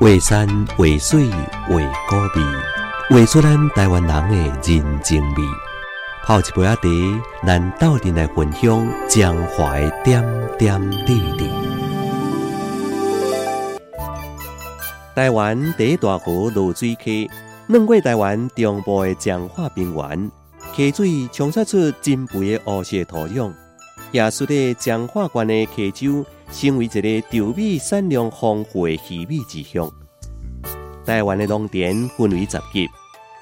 画山画水画古味，画出咱台湾人的人情味。泡一杯仔茶，咱斗阵来分享江淮点点滴滴。台湾第一大河罗水溪，软过台湾中部的江化平原，溪水冲刷出珍肥的乌色土壤，也使得江化县的溪洲成为一个稻米产量丰富的鱼米之乡。台湾的农田分为十级，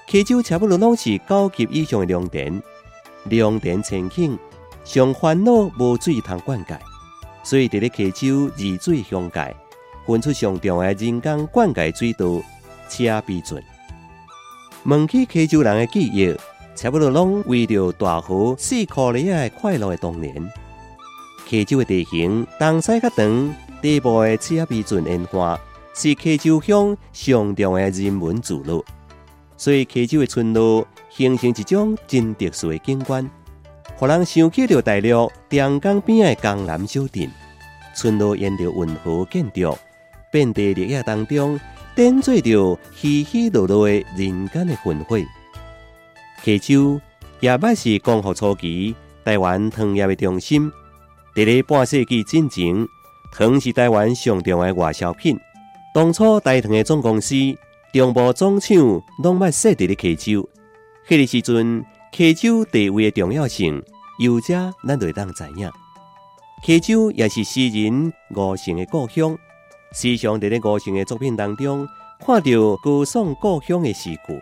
溪洲差不多拢是九级以上的农田。良田前景，上烦恼无水通灌溉，所以伫咧溪洲二水相界。分出上重要人工灌溉水道车鼻圳。问起溪州人的记忆，差不多拢为着大河四颗里的快乐的童年。溪州的地形东西较长，底部的车鼻圳烟花是溪州乡上重要的人文之路，所以溪州的村落形成一种真特殊的景观，互人想起着大陆长江边的江南小镇。村落沿着运河建筑。遍地绿野当中，点缀着稀稀落落的人间的魂火。溪州也摆是光复初期台湾糖业的中心。伫咧半世纪之前，糖是台湾上重要的外销品。当初大糖的总公司、中部总厂拢捌设伫咧溪州。迄个时阵，溪州地位的重要性，有者咱就会当知影。溪州也是诗人吴承的故乡。时常在咧吴承的作品当中，看到歌颂故乡的诗句，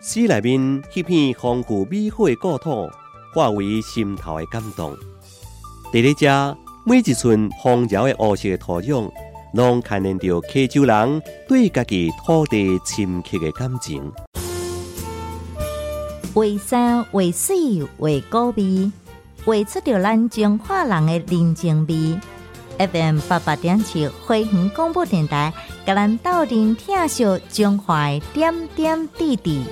诗内面迄片丰富美好的故土，化为心头的感动。在咧遮，每一寸丰饶的乌色土壤，拢牵连着溪州人对家己土地深刻的感情。为山为水为高味，画出着咱中华人的人情味。FM 八八点七，花园广播电台，甲咱斗阵听秀，中华点点滴滴。